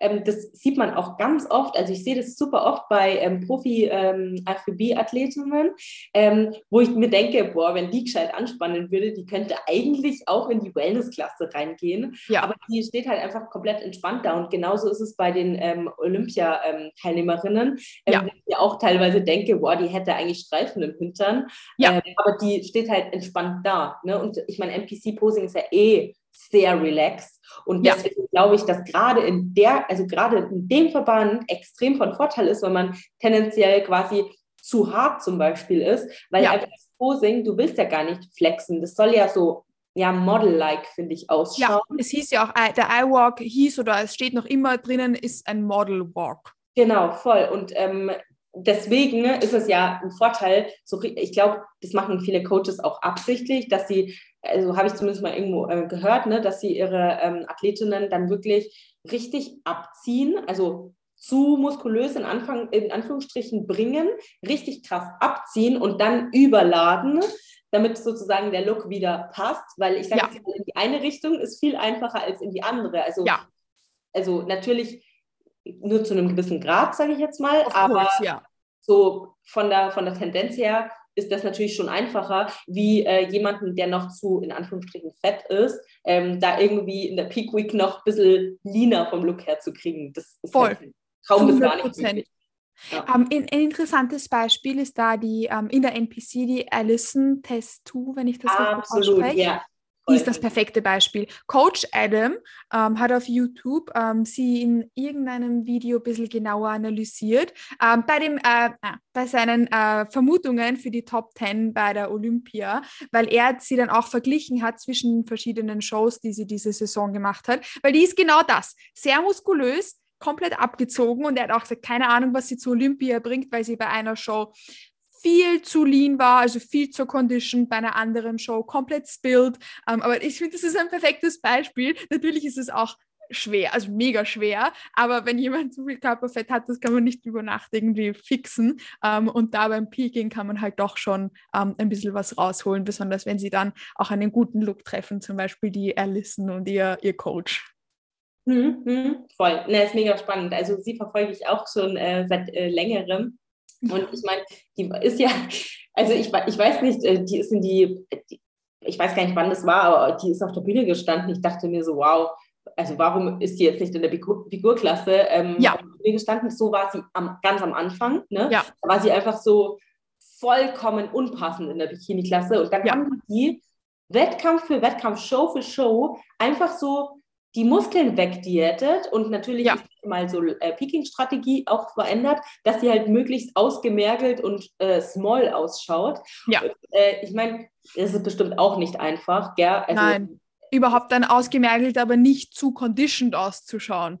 Ähm, das sieht man auch ganz oft, also ich sehe das super oft bei ähm, Profi-AFB-Athletinnen, ähm, ähm, wo ich mir denke, boah, wenn die gescheit anspannen würde, die könnte eigentlich auch in die Wellness-Klasse reingehen. Ja. Aber die steht halt einfach komplett entspannt da und genauso ist es bei den Olympia-Teilnehmerinnen, ja. ich ja auch teilweise denke, boah, die hätte eigentlich Streifen im Hintern. Ja. aber aber die steht halt entspannt da. Ne? Und ich meine, NPC-Posing ist ja eh sehr relaxed. Und ja. deswegen glaube ich, dass gerade in der, also gerade in dem Verband extrem von Vorteil ist, wenn man tendenziell quasi zu hart zum Beispiel ist, weil ja. einfach das Posing, du willst ja gar nicht flexen. Das soll ja so ja, Model-like, finde ich, ausschauen. Ja, es hieß ja auch, äh, der iWalk hieß oder es steht noch immer drinnen, ist ein Model-Walk. Genau, voll. Und ähm, deswegen ist es ja ein Vorteil, so, ich glaube, das machen viele Coaches auch absichtlich, dass sie, also habe ich zumindest mal irgendwo äh, gehört, ne, dass sie ihre ähm, Athletinnen dann wirklich richtig abziehen, also zu muskulös in, Anfang, in Anführungsstrichen bringen, richtig krass abziehen und dann überladen, damit sozusagen der Look wieder passt, weil ich sage, ja. in die eine Richtung ist viel einfacher als in die andere. Also, ja. also natürlich nur zu einem gewissen Grad, sage ich jetzt mal. Of aber course, ja. so von der, von der Tendenz her ist das natürlich schon einfacher, wie äh, jemanden, der noch zu, in Anführungsstrichen, fett ist, ähm, da irgendwie in der Peak Week noch ein bisschen leaner vom Look her zu kriegen. Das ist Voll. Halt kaum bis gar nicht möglich. Ja. Um, ähm, ein, ein, interessantes Beispiel ist da die um, ähm, in der NPC die Allison Test 2, wenn ich das richtig ausspreche. Ja. Die ist das perfekte Beispiel. Coach Adam ähm, hat auf YouTube ähm, sie in irgendeinem Video ein bisschen genauer analysiert. Ähm, bei, dem, äh, äh, bei seinen äh, Vermutungen für die Top 10 bei der Olympia, weil er sie dann auch verglichen hat zwischen verschiedenen Shows, die sie diese Saison gemacht hat. Weil die ist genau das. Sehr muskulös, komplett abgezogen und er hat auch gesagt, keine Ahnung, was sie zu Olympia bringt, weil sie bei einer Show viel zu lean war, also viel zur Condition bei einer anderen Show, komplett spilled. Um, ähm, aber ich finde, das ist ein perfektes Beispiel. Natürlich ist es auch schwer, also mega schwer, aber wenn jemand zu viel Körperfett hat, das kann man nicht über Nacht irgendwie fixen. Um, ähm, und da beim Peaking kann man halt doch schon um, ähm, ein bisschen was rausholen, besonders wenn sie dann auch einen guten Look treffen, zum Beispiel die Alison und ihr, ihr Coach. Mhm, mh, voll, ne, ist mega spannend. Also sie verfolge ich auch schon äh, seit äh, längerem und ich meine, die ist ja, also ich, ich weiß nicht, äh, die ist in die, die, ich weiß gar nicht, wann das war, aber die ist auf der Bühne gestanden. Ich dachte mir so, wow, also warum ist die jetzt nicht in der Figurklasse ähm, ja. auf der Bühne gestanden? So war sie am, ganz am Anfang. Ne? Ja. Da war sie einfach so vollkommen unpassend in der Bikini-Klasse. Und dann ja. haben die Wettkampf für Wettkampf, Show für Show einfach so die Muskeln wegdiätet und natürlich ja. mal so äh, Peaking-Strategie auch verändert, dass sie halt möglichst ausgemergelt und äh, small ausschaut. Ja. Und, äh, ich meine, das ist bestimmt auch nicht einfach, gell? Also, Nein, überhaupt dann ausgemergelt, aber nicht zu conditioned auszuschauen.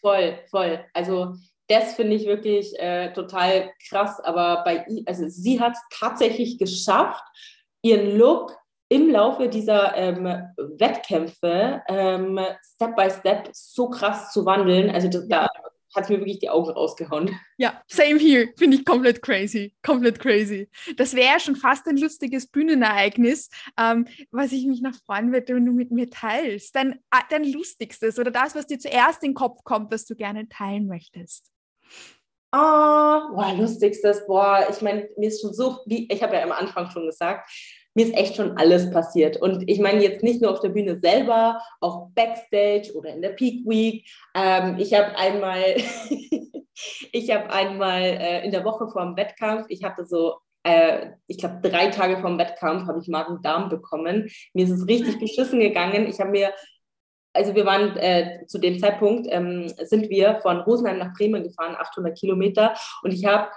Voll, voll. Also das finde ich wirklich äh, total krass, aber bei also sie hat es tatsächlich geschafft, ihren Look im Laufe dieser ähm, Wettkämpfe ähm, Step by Step so krass zu wandeln. Also das, da hat mir wirklich die Augen rausgehauen. Ja, same here. Finde ich komplett crazy. Komplett crazy. Das wäre schon fast ein lustiges Bühnenereignis, ähm, was ich mich noch freuen würde, wenn du mit mir teilst. Dein, äh, dein lustigstes oder das, was dir zuerst in den Kopf kommt, was du gerne teilen möchtest. Ah, oh, boah, lustigstes, boah, ich meine, mir ist schon so, wie ich habe ja am Anfang schon gesagt, mir ist echt schon alles passiert. Und ich meine jetzt nicht nur auf der Bühne selber, auch Backstage oder in der Peak Week. Ähm, ich habe einmal, [LAUGHS] ich habe einmal äh, in der Woche vor dem Wettkampf, ich hatte so äh, ich glaube, drei Tage vor dem Wettkampf habe ich Magen-Darm bekommen. Mir ist es richtig beschissen gegangen. Ich habe mir, also wir waren äh, zu dem Zeitpunkt, ähm, sind wir von Rosenheim nach Bremen gefahren, 800 Kilometer. Und ich habe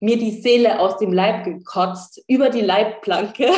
mir die Seele aus dem Leib gekotzt, über die Leitplanke. Nein.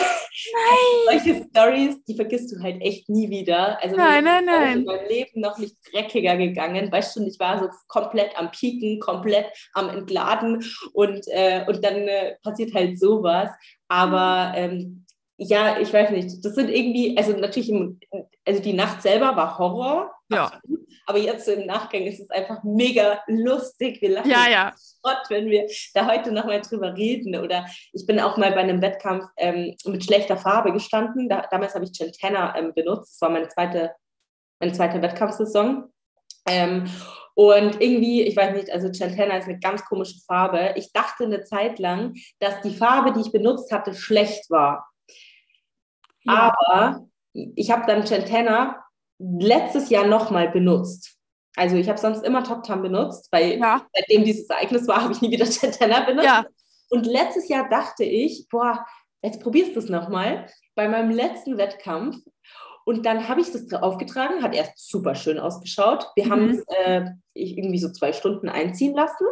[LAUGHS] Solche Stories, die vergisst du halt echt nie wieder. Also nein, nein, nein. in meinem Leben noch nicht dreckiger gegangen. Weißt du, ich war so komplett am Pieken, komplett am Entladen und, äh, und dann äh, passiert halt sowas. Aber ähm, ja, ich weiß nicht, das sind irgendwie, also natürlich, im, also die Nacht selber war Horror, Ja. Aber jetzt so im Nachgang ist es einfach mega lustig. Wir lachen ja, ja. Schrott, wenn wir da heute nochmal drüber reden. Oder ich bin auch mal bei einem Wettkampf ähm, mit schlechter Farbe gestanden. Da, damals habe ich Gentana ähm, benutzt. Das war meine zweite, meine zweite Wettkampfsaison. Ähm, und irgendwie, ich weiß nicht, also Gentana ist eine ganz komische Farbe. Ich dachte eine Zeit lang, dass die Farbe, die ich benutzt hatte, schlecht war. Ja. Aber ich habe dann Gentana letztes Jahr nochmal benutzt. Also ich habe sonst immer Top Tan benutzt, weil ja. seitdem dieses Ereignis war, [LAUGHS] habe ich nie wieder Gentana benutzt. Ja. Und letztes Jahr dachte ich, boah, jetzt probierst du es nochmal. Bei meinem letzten Wettkampf und dann habe ich das aufgetragen, hat erst super schön ausgeschaut. Wir mhm. haben es äh, irgendwie so zwei Stunden einziehen lassen.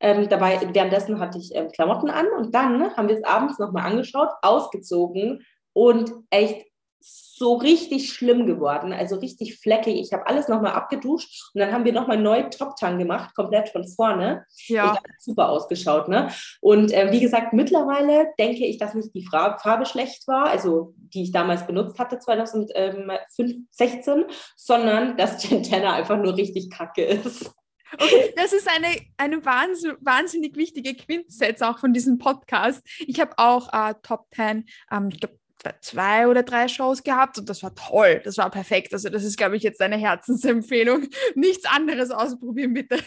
Ähm, dabei, währenddessen hatte ich ähm, Klamotten an und dann haben wir es abends nochmal angeschaut, ausgezogen und echt so richtig schlimm geworden, also richtig fleckig. Ich habe alles nochmal abgeduscht und dann haben wir nochmal neu Top-Tan gemacht, komplett von vorne. Ja. Ich super ausgeschaut. Ne? Und äh, wie gesagt, mittlerweile denke ich, dass nicht die Farbe schlecht war, also die ich damals benutzt hatte, 2016, sondern dass [LAUGHS] Gentana einfach nur richtig kacke ist. Okay, das ist eine, eine wahnsinnig wichtige Quintessenz auch von diesem Podcast. Ich habe auch äh, Top 10, ähm, ich glaube, zwei oder drei Shows gehabt und das war toll, das war perfekt. Also das ist, glaube ich, jetzt eine Herzensempfehlung. [LAUGHS] Nichts anderes ausprobieren, bitte.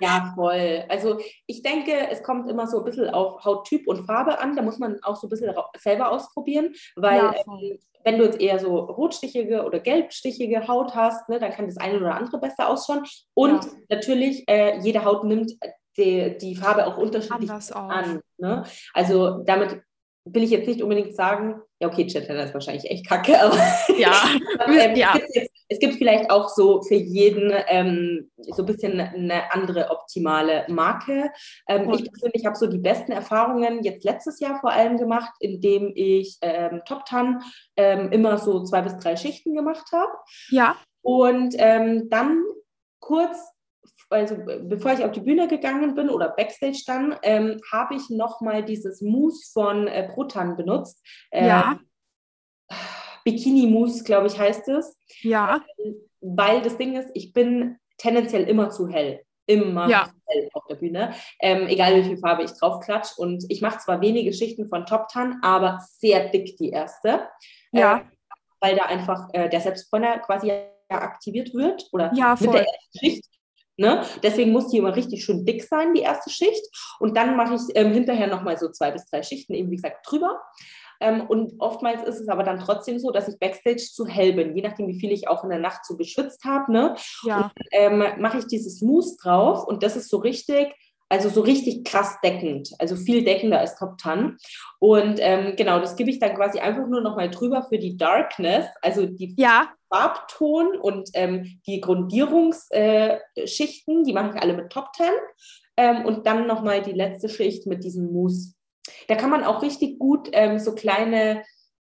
Ja, voll. Also ich denke, es kommt immer so ein bisschen auf Hauttyp und Farbe an. Da muss man auch so ein bisschen selber ausprobieren, weil ja, ähm, wenn du jetzt eher so rotstichige oder gelbstichige Haut hast, ne, dann kann das eine oder andere besser ausschauen. Und ja. natürlich, äh, jede Haut nimmt die, die Farbe auch unterschiedlich an. Ne? Also damit will ich jetzt nicht unbedingt sagen, ja, okay, Chatliner ist wahrscheinlich echt kacke, [LAUGHS] aber ja, [LAUGHS] ähm, ja. Es, gibt jetzt, es, gibt vielleicht auch so für jeden ähm, so ein bisschen eine andere optimale Marke. Ähm, ich persönlich habe so die besten Erfahrungen jetzt letztes Jahr vor allem gemacht, indem ich ähm, Top Tan ähm, immer so zwei bis drei Schichten gemacht habe. Ja. Und ähm, dann kurz also bevor ich auf die Bühne gegangen bin oder Backstage dann, ähm, habe ich nochmal dieses Mousse von äh, Protan benutzt. Äh, ja. Bikini Mousse, glaube ich, heißt es. Ja. Ähm, weil das Ding ist, ich bin tendenziell immer zu hell. Immer ja. zu hell auf der Bühne. Ähm, egal wie viel Farbe ich drauf klatsch. Und ich mache zwar wenige Schichten von Top Tan, aber sehr dick die erste. Ja. Äh, weil da einfach äh, der Selbstbräuner quasi aktiviert wird oder ja, mit der ersten Schicht Ne? Deswegen muss die immer richtig schön dick sein, die erste Schicht. Und dann mache ich ähm, hinterher nochmal so zwei bis drei Schichten, eben wie gesagt, drüber. Ähm, und oftmals ist es aber dann trotzdem so, dass ich Backstage zu hell bin, je nachdem, wie viel ich auch in der Nacht so geschwitzt habe. Ne? Ja. ähm, mache ich dieses Mousse drauf und das ist so richtig also so richtig krass deckend, also viel deckender als Top Tan. Und ähm, genau, das gebe ich dann quasi einfach nur nochmal drüber für die Darkness, also die ja. Farbton und ähm, die Grundierungsschichten, äh, die mache ich alle mit Top Tan. Ähm, und dann nochmal die letzte Schicht mit diesem Mousse. Da kann man auch richtig gut ähm, so kleine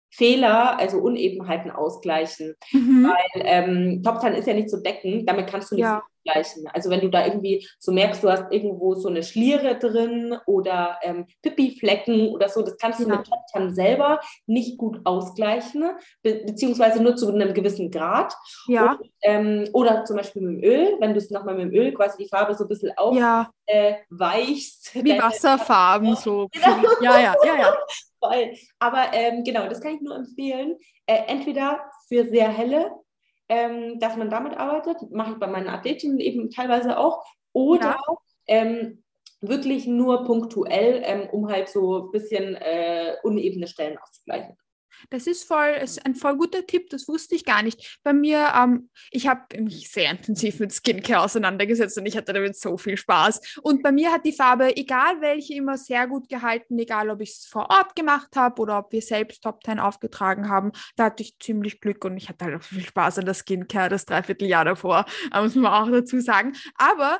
Fehler, also Unebenheiten ausgleichen. Mhm. Weil ähm, Top Tan ist ja nicht so deckend, damit kannst du nicht ja. Ausgleichen. Also wenn du da irgendwie so merkst, du hast irgendwo so eine Schliere drin oder ähm, Pipi-Flecken oder so, das kannst du ja. mit Top Tan selber nicht gut ausgleichen, be beziehungsweise nur zu einem gewissen Grad. Ja. Und, ähm, oder zum Beispiel mit dem Öl, wenn du es nochmal mit dem Öl quasi die Farbe so ein bisschen aufweichst. Ja. Äh, Wie Wasserfarben so. Genau. Ja, ja, ja, ja. [LAUGHS] Voll. Aber ähm, genau, das kann ich nur empfehlen. Äh, entweder für sehr helle, ähm, dass man damit arbeitet, mache ich bei meinen Athletinnen eben teilweise auch, oder ja. ähm, wirklich nur punktuell, ähm, um halt so ein bisschen äh, unebene Stellen auszugleichen. Das ist voll, ist ein voll guter Tipp, das wusste ich gar nicht. Bei mir, ähm, ich habe mich sehr intensiv mit Skincare auseinandergesetzt und ich hatte damit so viel Spaß. Und bei mir hat die Farbe, egal welche, immer sehr gut gehalten, egal ob ich es vor Ort gemacht habe oder ob wir selbst Top 10 aufgetragen haben. Da hatte ich ziemlich Glück und ich hatte halt auch viel Spaß an der Skincare das Dreivierteljahr davor, [LAUGHS] muss man auch dazu sagen. Aber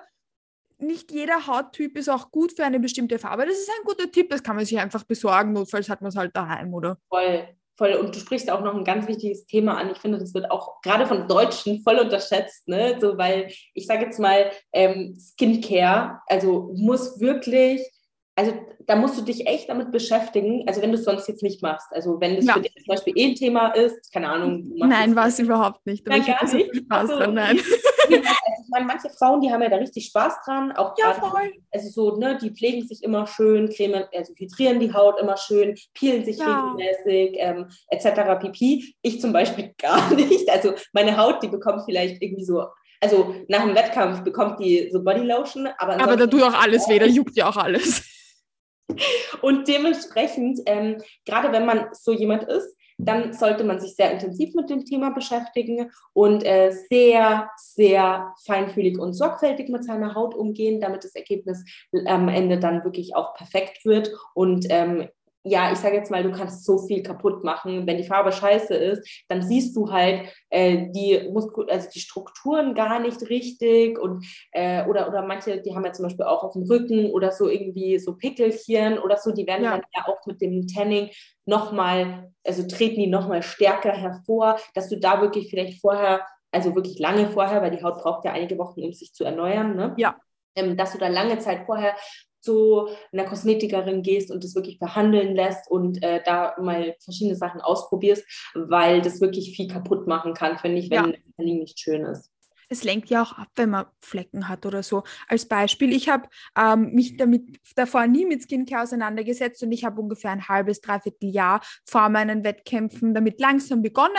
nicht jeder Hauttyp ist auch gut für eine bestimmte Farbe. Das ist ein guter Tipp, das kann man sich einfach besorgen. Notfalls hat man es halt daheim, oder? Voll, voll, und du sprichst auch noch ein ganz wichtiges Thema an. Ich finde, das wird auch gerade von Deutschen voll unterschätzt, ne? So, weil ich sage jetzt mal, ähm, Skincare, also muss wirklich also da musst du dich echt damit beschäftigen, also wenn du es sonst jetzt nicht machst. Also wenn das ja. für dich zum Beispiel eh ein Thema ist, keine Ahnung. Nein, war es überhaupt nicht. Nein, gar nicht. Spaß dran, nein. [LAUGHS] meine, manche Frauen, die haben ja da richtig Spaß dran. Auch ja, voll. Also so, ne, die pflegen sich immer schön, cremen, also hydrieren die Haut immer schön, peelen sich ja. regelmäßig, ähm, etc. pp. Ich zum Beispiel [LAUGHS] gar nicht. Also meine Haut, die bekommt vielleicht irgendwie so also nach dem Wettkampf bekommt die so Bodylotion, aber. Aber da tut auch alles weh, da juckt ja auch alles. [LAUGHS] Und dementsprechend, ähm, gerade wenn man so jemand ist, dann sollte man sich sehr intensiv mit dem Thema beschäftigen und äh, sehr, sehr feinfühlig und sorgfältig mit seiner Haut umgehen, damit das Ergebnis am Ende dann wirklich auch perfekt wird und ähm, ja, ich sage jetzt mal, du kannst so viel kaputt machen. Wenn die Farbe scheiße ist, dann siehst du halt äh, die Muskul also die Strukturen gar nicht richtig und äh, oder, oder manche, die haben ja zum Beispiel auch auf dem Rücken oder so irgendwie so Pickelchen oder so, die werden ja. dann ja auch mit dem Tanning nochmal, also treten die nochmal stärker hervor, dass du da wirklich vielleicht vorher, also wirklich lange vorher, weil die Haut braucht ja einige Wochen, um sich zu erneuern, ne? Ja. Ähm, dass du da lange Zeit vorher zu einer Kosmetikerin gehst und das wirklich behandeln lässt und äh, da mal verschiedene Sachen ausprobierst, weil das wirklich viel kaputt machen kann, finde ich, wenn ja. das nicht schön ist es lenkt ja auch ab, wenn man Flecken hat oder so. Als Beispiel, ich habe ähm, mich damit davor nie mit Skincare auseinandergesetzt und ich habe ungefähr ein halbes, dreiviertel Jahr vor meinen Wettkämpfen damit langsam begonnen.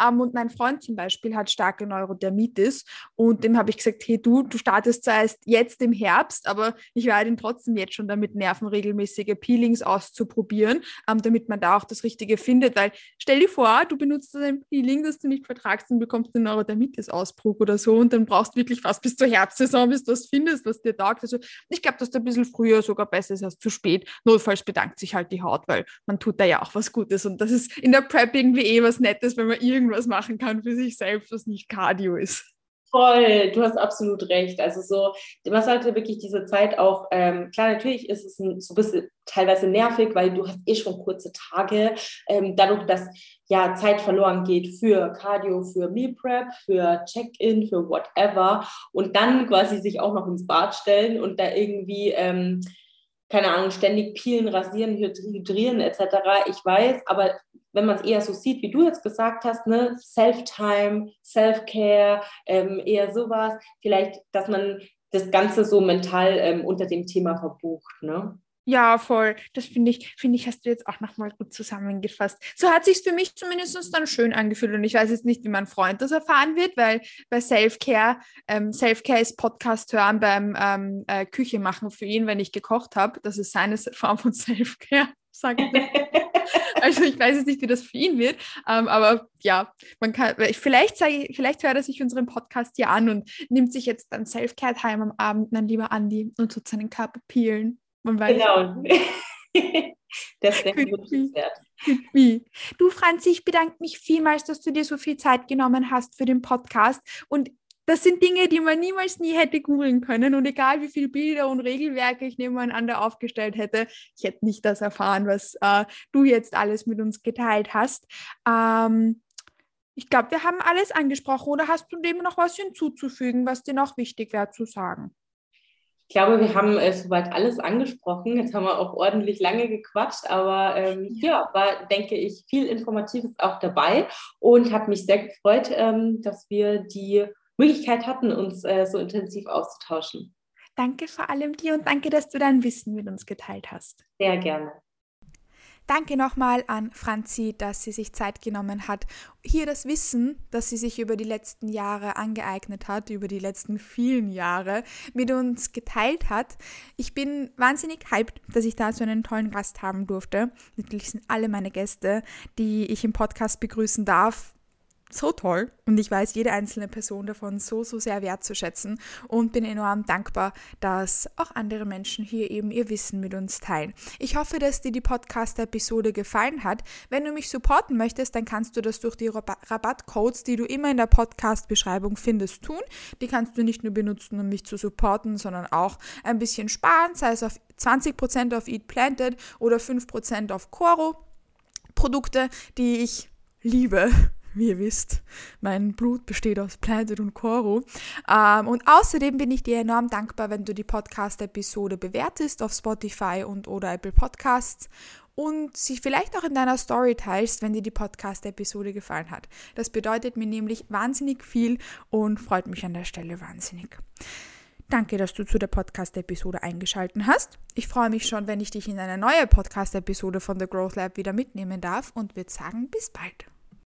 Ähm, und mein Freund zum Beispiel hat starke Neurodermitis und dem habe ich gesagt, hey du, du startest zwar erst jetzt im Herbst, aber ich werde ihn trotzdem jetzt schon damit nerven, regelmäßige Peelings auszuprobieren, ähm, damit man da auch das Richtige findet. Weil stell dir vor, du benutzt ein Peeling, das du nicht vertragst und bekommst einen Neurodermitis-Ausbruch oder so und dann brauchst du wirklich fast bis zur Herbstsaison, bis du was findest, was dir taugt. Also ich glaube, dass du ein bisschen früher sogar besser ist als zu spät. Notfalls bedankt sich halt die Haut, weil man tut da ja auch was Gutes und das ist in der Prep irgendwie eh was Nettes, wenn man irgendwas machen kann für sich selbst, was nicht Cardio ist. Voll, du hast absolut recht. Also so, man sollte wirklich diese Zeit auch, ähm, klar, natürlich ist es ein, so ein bisschen teilweise nervig, weil du hast eh schon kurze Tage. Ähm, dadurch, dass ja Zeit verloren geht für Cardio, für Meal Prep, für Check-in, für whatever und dann quasi sich auch noch ins Bad stellen und da irgendwie ähm, keine Ahnung, ständig peelen, rasieren, hydrieren etc. Ich weiß, aber wenn man es eher so sieht, wie du jetzt gesagt hast, ne, Self-Time, Self-Care, ähm, eher sowas, vielleicht, dass man das Ganze so mental ähm, unter dem Thema verbucht, ne? Ja, voll. Das finde ich, finde ich, hast du jetzt auch nochmal gut zusammengefasst. So hat sich für mich zumindest dann schön angefühlt. Und ich weiß jetzt nicht, wie mein Freund das erfahren wird, weil bei Self-Care, ähm, Self-Care ist Podcast hören beim ähm, äh, Küche machen für ihn, wenn ich gekocht habe. Das ist seine Form von Self-Care, [LAUGHS] sage ich. [LAUGHS] [LAUGHS] also ich weiß jetzt nicht, wie das für ihn wird. Ähm, aber ja, man kann, vielleicht, sage vielleicht hört er sich unseren Podcast hier an und nimmt sich jetzt dann Self-Care-Time am Abend dann lieber Andi und tut seinen Körper peelen. Man weiß genau. [LAUGHS] das ist wert. Du, Franzi, ich bedanke mich vielmals, dass du dir so viel Zeit genommen hast für den Podcast. Und das sind Dinge, die man niemals nie hätte googeln können. Und egal wie viele Bilder und Regelwerke ich nebeneinander aufgestellt hätte, ich hätte nicht das erfahren, was äh, du jetzt alles mit uns geteilt hast. Ähm, ich glaube, wir haben alles angesprochen. Oder hast du dem noch was hinzuzufügen, was dir noch wichtig wäre zu sagen? Ich glaube, wir haben äh, soweit alles angesprochen. Jetzt haben wir auch ordentlich lange gequatscht, aber ähm, ja, war, denke ich, viel Informatives auch dabei und habe mich sehr gefreut, ähm, dass wir die Möglichkeit hatten, uns äh, so intensiv auszutauschen. Danke vor allem dir und danke, dass du dein Wissen mit uns geteilt hast. Sehr gerne. Danke nochmal an Franzi, dass sie sich Zeit genommen hat, hier das Wissen, das sie sich über die letzten Jahre angeeignet hat, über die letzten vielen Jahre, mit uns geteilt hat. Ich bin wahnsinnig hyped, dass ich da so einen tollen Gast haben durfte. Natürlich sind alle meine Gäste, die ich im Podcast begrüßen darf, so toll und ich weiß jede einzelne Person davon so, so sehr wertzuschätzen und bin enorm dankbar, dass auch andere Menschen hier eben ihr Wissen mit uns teilen. Ich hoffe, dass dir die Podcast-Episode gefallen hat. Wenn du mich supporten möchtest, dann kannst du das durch die Rabattcodes, die du immer in der Podcast-Beschreibung findest, tun. Die kannst du nicht nur benutzen, um mich zu supporten, sondern auch ein bisschen sparen, sei es auf 20% auf Eat Planted oder 5% auf Coro. Produkte, die ich liebe wie ihr wisst, mein Blut besteht aus Planet und Koro. Ähm, und außerdem bin ich dir enorm dankbar, wenn du die Podcast-Episode bewertest auf Spotify und oder Apple Podcasts und sie vielleicht auch in deiner Story teilst, wenn dir die Podcast-Episode gefallen hat. Das bedeutet mir nämlich wahnsinnig viel und freut mich an der Stelle wahnsinnig. Danke, dass du zu der Podcast-Episode eingeschaltet hast. Ich freue mich schon, wenn ich dich in eine neue Podcast-Episode von The Growth Lab wieder mitnehmen darf und würde sagen, bis bald.